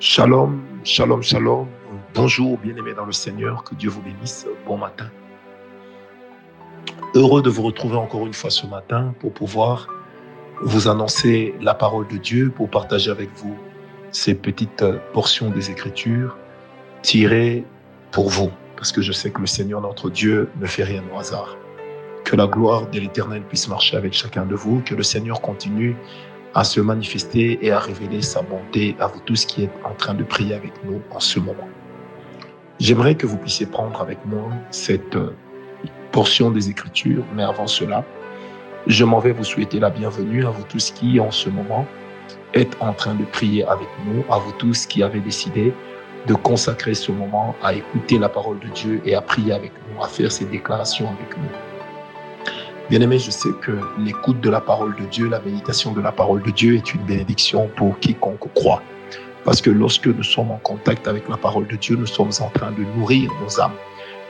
Shalom, shalom, shalom. Bonjour, bien-aimés dans le Seigneur. Que Dieu vous bénisse. Bon matin. Heureux de vous retrouver encore une fois ce matin pour pouvoir vous annoncer la parole de Dieu, pour partager avec vous ces petites portions des Écritures tirées pour vous. Parce que je sais que le Seigneur, notre Dieu, ne fait rien au hasard. Que la gloire de l'Éternel puisse marcher avec chacun de vous. Que le Seigneur continue à se manifester et à révéler sa bonté à vous tous qui êtes en train de prier avec nous en ce moment. J'aimerais que vous puissiez prendre avec moi cette euh, portion des Écritures, mais avant cela, je m'en vais vous souhaiter la bienvenue à vous tous qui en ce moment êtes en train de prier avec nous, à vous tous qui avez décidé de consacrer ce moment à écouter la parole de Dieu et à prier avec nous, à faire ces déclarations avec nous. Bien-aimé, je sais que l'écoute de la parole de Dieu, la méditation de la parole de Dieu est une bénédiction pour quiconque croit. Parce que lorsque nous sommes en contact avec la parole de Dieu, nous sommes en train de nourrir nos âmes.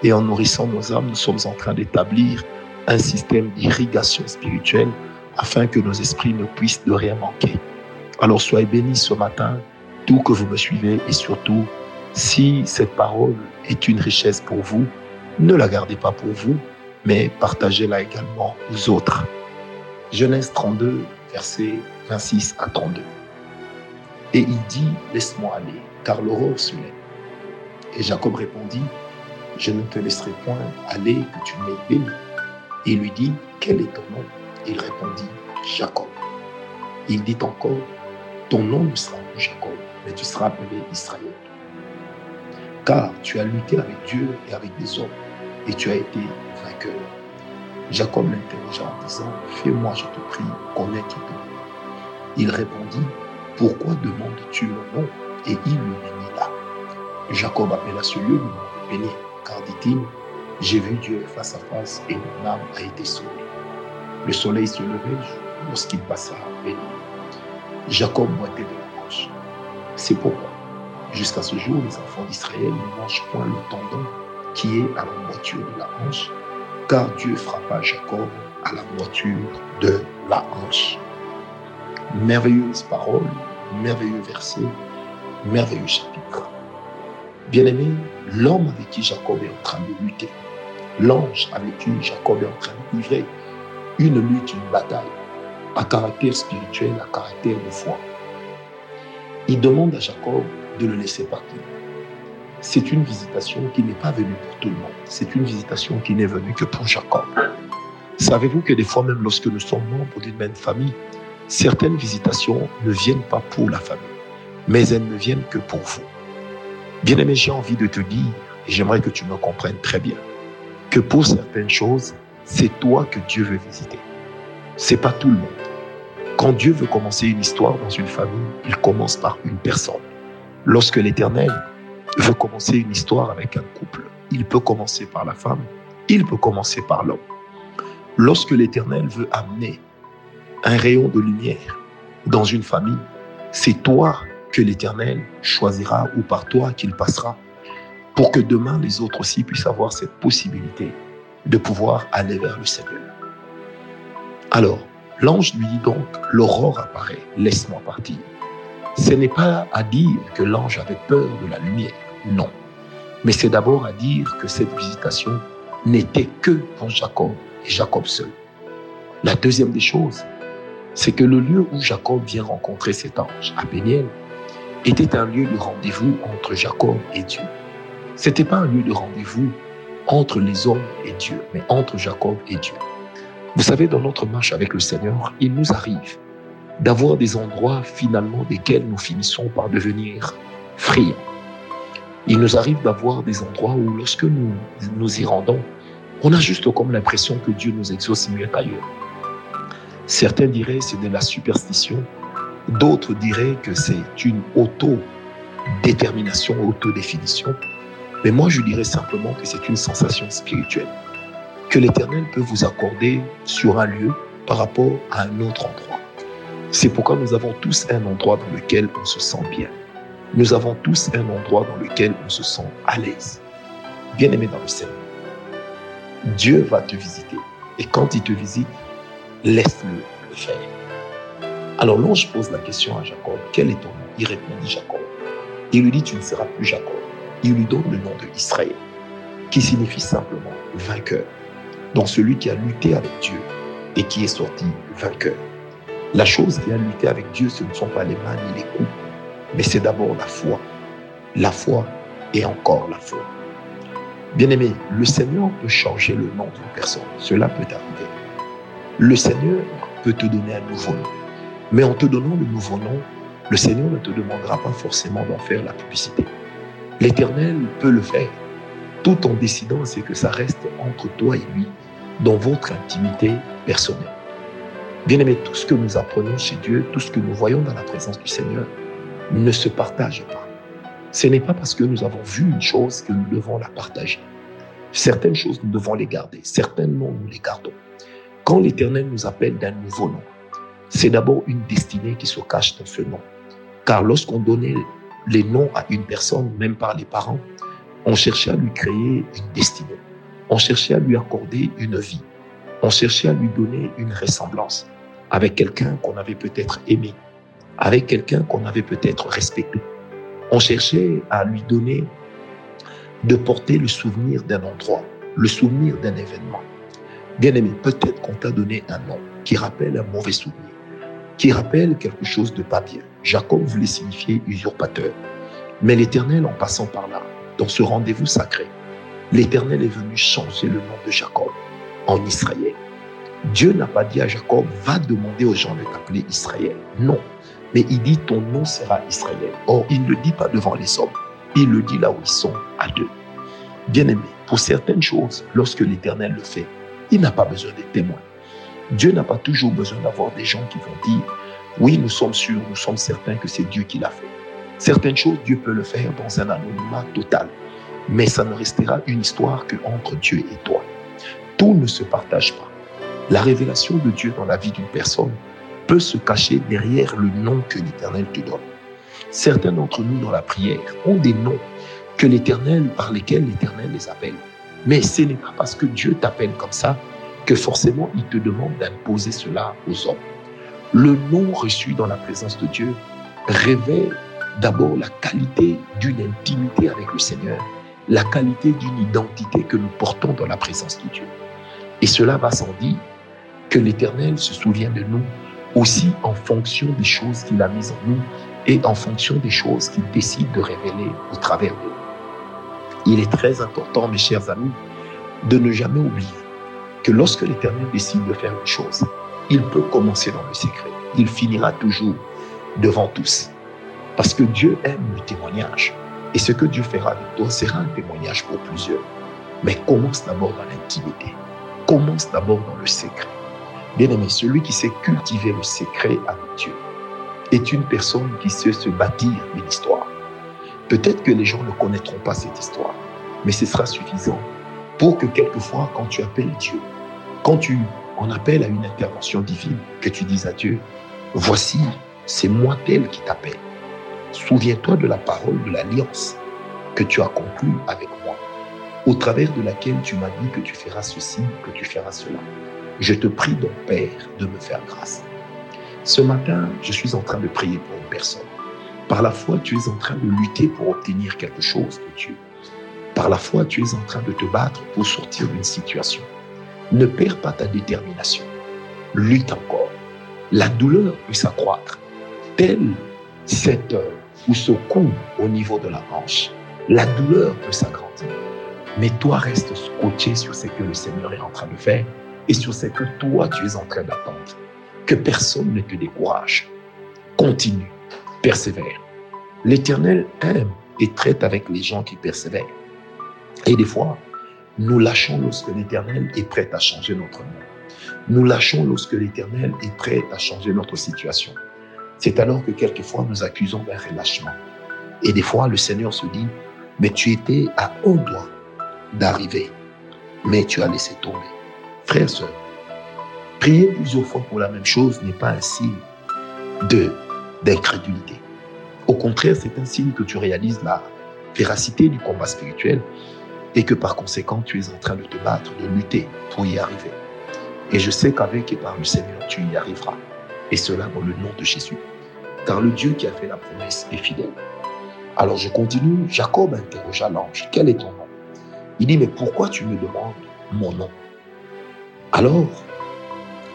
Et en nourrissant nos âmes, nous sommes en train d'établir un système d'irrigation spirituelle afin que nos esprits ne puissent de rien manquer. Alors soyez bénis ce matin, tout que vous me suivez et surtout, si cette parole est une richesse pour vous, ne la gardez pas pour vous, mais partagez-la également aux autres. Genèse 32, versets 26 à 32. Et il dit, laisse-moi aller, car l'aurore se lève. Et Jacob répondit, je ne te laisserai point aller que tu m'aies béni. Et il lui dit, quel est ton nom? Il répondit, Jacob. Il dit encore, ton nom ne sera plus Jacob, mais tu seras appelé Israël. Car tu as lutté avec Dieu et avec des hommes, et tu as été vainqueur. Jacob l'interrogea en disant, Fais-moi, je te prie, connaître ton. Il répondit, Pourquoi demandes-tu mon nom? Et il le bénit là. Jacob appela ce lieu le béni, car dit-il, J'ai vu Dieu face à face et mon âme a été sauvée. Le soleil se levait lorsqu'il passa à béni. Jacob boitait de la manche. C'est pourquoi, jusqu'à ce jour, les enfants d'Israël ne mangent point le tendon qui est à la moiture de la hanche, car Dieu frappa Jacob à la moiture de la hanche. Merveilleuse parole, merveilleux verset, merveilleux chapitre. Bien-aimé, l'homme avec qui Jacob est en train de lutter, l'ange avec qui Jacob est en train de livrer une lutte, une bataille à caractère spirituel, à caractère de foi. Il demande à Jacob de le laisser partir c'est une visitation qui n'est pas venue pour tout le monde. C'est une visitation qui n'est venue que pour Jacob. Savez-vous que des fois, même lorsque nous sommes membres d'une même famille, certaines visitations ne viennent pas pour la famille, mais elles ne viennent que pour vous. Bien-aimé, j'ai envie de te dire, et j'aimerais que tu me comprennes très bien, que pour certaines choses, c'est toi que Dieu veut visiter. C'est pas tout le monde. Quand Dieu veut commencer une histoire dans une famille, il commence par une personne. Lorsque l'Éternel veut commencer une histoire avec un couple, il peut commencer par la femme, il peut commencer par l'homme. Lorsque l'Éternel veut amener un rayon de lumière dans une famille, c'est toi que l'Éternel choisira ou par toi qu'il passera pour que demain les autres aussi puissent avoir cette possibilité de pouvoir aller vers le Seigneur. Alors, l'ange lui dit donc, l'aurore apparaît, laisse-moi partir. Ce n'est pas à dire que l'ange avait peur de la lumière. Non. Mais c'est d'abord à dire que cette visitation n'était que pour Jacob et Jacob seul. La deuxième des choses, c'est que le lieu où Jacob vient rencontrer cet ange, à Péniel, était un lieu de rendez-vous entre Jacob et Dieu. Ce n'était pas un lieu de rendez-vous entre les hommes et Dieu, mais entre Jacob et Dieu. Vous savez, dans notre marche avec le Seigneur, il nous arrive d'avoir des endroits finalement desquels nous finissons par devenir friands. Il nous arrive d'avoir des endroits où lorsque nous nous y rendons, on a juste comme l'impression que Dieu nous exauce mieux ailleurs. Certains diraient c'est de la superstition, d'autres diraient que c'est une auto-détermination, auto-définition. Mais moi, je dirais simplement que c'est une sensation spirituelle que l'Éternel peut vous accorder sur un lieu par rapport à un autre endroit. C'est pourquoi nous avons tous un endroit dans lequel on se sent bien. Nous avons tous un endroit dans lequel on se sent à l'aise. Bien-aimé dans le Seigneur, Dieu va te visiter. Et quand il te visite, laisse-le le faire. Alors l'ange pose la question à Jacob, quel est ton nom? Il répondit Jacob. Il lui dit, tu ne seras plus Jacob. Il lui donne le nom de Israël, qui signifie simplement vainqueur. Donc celui qui a lutté avec Dieu et qui est sorti vainqueur. La chose qui a lutté avec Dieu, ce ne sont pas les mains ni les coups, mais c'est d'abord la foi. La foi et encore la foi. Bien-aimé, le Seigneur peut changer le nom d'une personne. Cela peut arriver. Le Seigneur peut te donner un nouveau nom. Mais en te donnant le nouveau nom, le Seigneur ne te demandera pas forcément d'en faire la publicité. L'Éternel peut le faire, tout en décidant c'est que ça reste entre toi et lui, dans votre intimité personnelle. Bien-aimé, tout ce que nous apprenons chez Dieu, tout ce que nous voyons dans la présence du Seigneur, ne se partage pas. Ce n'est pas parce que nous avons vu une chose que nous devons la partager. Certaines choses, nous devons les garder. Certaines non, nous les gardons. Quand l'Éternel nous appelle d'un nouveau nom, c'est d'abord une destinée qui se cache dans ce nom. Car lorsqu'on donnait les noms à une personne, même par les parents, on cherchait à lui créer une destinée. On cherchait à lui accorder une vie. On cherchait à lui donner une ressemblance avec quelqu'un qu'on avait peut-être aimé, avec quelqu'un qu'on avait peut-être respecté. On cherchait à lui donner de porter le souvenir d'un endroit, le souvenir d'un événement. Bien aimé, peut-être qu'on t'a donné un nom qui rappelle un mauvais souvenir, qui rappelle quelque chose de pas bien. Jacob voulait signifier usurpateur. Mais l'Éternel, en passant par là, dans ce rendez-vous sacré, l'Éternel est venu changer le nom de Jacob en Israël. Dieu n'a pas dit à Jacob, va demander aux gens de t'appeler Israël. Non. Mais il dit, ton nom sera Israël. Or, il ne le dit pas devant les hommes. Il le dit là où ils sont, à deux. Bien-aimé, pour certaines choses, lorsque l'Éternel le fait, il n'a pas besoin des témoins. Dieu n'a pas toujours besoin d'avoir des gens qui vont dire, oui, nous sommes sûrs, nous sommes certains que c'est Dieu qui l'a fait. Certaines choses, Dieu peut le faire dans un anonymat total, mais ça ne restera une histoire que entre Dieu et toi. Tout ne se partage pas. La révélation de Dieu dans la vie d'une personne peut se cacher derrière le nom que l'Éternel te donne. Certains d'entre nous dans la prière ont des noms que l'Éternel, par lesquels l'Éternel les appelle. Mais ce n'est pas parce que Dieu t'appelle comme ça que forcément il te demande d'imposer cela aux hommes. Le nom reçu dans la présence de Dieu révèle d'abord la qualité d'une intimité avec le Seigneur, la qualité d'une identité que nous portons dans la présence de Dieu. Et cela va sans dire que l'Éternel se souvient de nous aussi en fonction des choses qu'il a mises en nous et en fonction des choses qu'il décide de révéler au travers de nous. Il est très important, mes chers amis, de ne jamais oublier que lorsque l'Éternel décide de faire une chose, il peut commencer dans le secret. Il finira toujours devant tous. Parce que Dieu aime le témoignage. Et ce que Dieu fera avec toi sera un témoignage pour plusieurs. Mais commence d'abord dans l'intimité. Commence d'abord dans le secret. Bien-aimé, celui qui sait cultiver le secret avec Dieu est une personne qui sait se bâtir une histoire. Peut-être que les gens ne connaîtront pas cette histoire, mais ce sera suffisant pour que quelquefois, quand tu appelles Dieu, quand tu en appelles à une intervention divine, que tu dises à Dieu, voici, c'est moi tel qui t'appelle. Souviens-toi de la parole de l'alliance que tu as conclue avec moi, au travers de laquelle tu m'as dit que tu feras ceci, que tu feras cela. Je te prie donc, Père, de me faire grâce. Ce matin, je suis en train de prier pour une personne. Par la foi, tu es en train de lutter pour obtenir quelque chose de Dieu. Par la foi, tu es en train de te battre pour sortir d'une situation. Ne perds pas ta détermination. Lutte encore. La douleur peut s'accroître. Telle cette ou ce coup au niveau de la hanche, la douleur peut s'agrandir. Mais toi, reste scotché sur ce que le Seigneur est en train de faire et sur ce que toi, tu es en train d'attendre. Que personne ne te décourage. Continue, persévère. L'Éternel aime et traite avec les gens qui persévèrent. Et des fois, nous lâchons lorsque l'Éternel est prêt à changer notre monde. Nous lâchons lorsque l'Éternel est prêt à changer notre situation. C'est alors que quelquefois nous accusons d'un relâchement. Et des fois, le Seigneur se dit, mais tu étais à un doigt d'arriver, mais tu as laissé tomber. Frères, sœurs, prier plusieurs fois pour la même chose n'est pas un signe de d'incrédulité. Au contraire, c'est un signe que tu réalises la véracité du combat spirituel et que par conséquent, tu es en train de te battre, de lutter pour y arriver. Et je sais qu'avec et par le Seigneur, tu y arriveras. Et cela dans le nom de Jésus. Car le Dieu qui a fait la promesse est fidèle. Alors je continue. Jacob interrogea l'ange. Quel est ton nom? Il dit, mais pourquoi tu me demandes mon nom? Alors,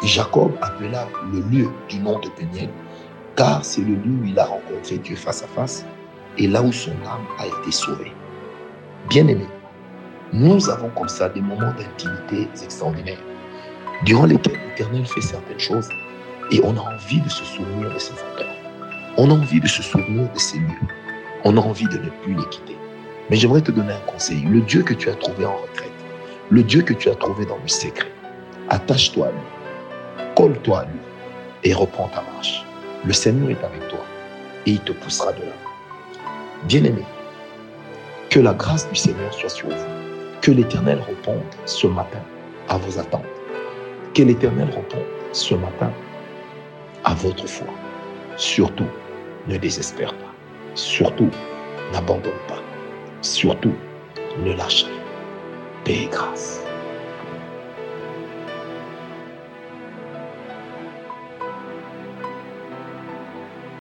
Jacob appela le lieu du nom de Péniel, car c'est le lieu où il a rencontré Dieu face à face et là où son âme a été sauvée. Bien-aimé, nous avons comme ça des moments d'intimité extraordinaires, durant lesquels l'Éternel fait certaines choses et on a envie de se souvenir de ces endroits. On a envie de se souvenir de ces lieux. On a envie de ne plus les quitter. Mais j'aimerais te donner un conseil. Le Dieu que tu as trouvé en retraite, le Dieu que tu as trouvé dans le secret, attache-toi à lui, colle-toi à lui et reprends ta marche. Le Seigneur est avec toi et il te poussera de là. Bien-aimé, que la grâce du Seigneur soit sur vous. Que l'Éternel réponde ce matin à vos attentes. Que l'Éternel réponde ce matin à votre foi. Surtout, ne désespère pas. Surtout, n'abandonne pas. Surtout, ne lâche rien. Paix et grâce.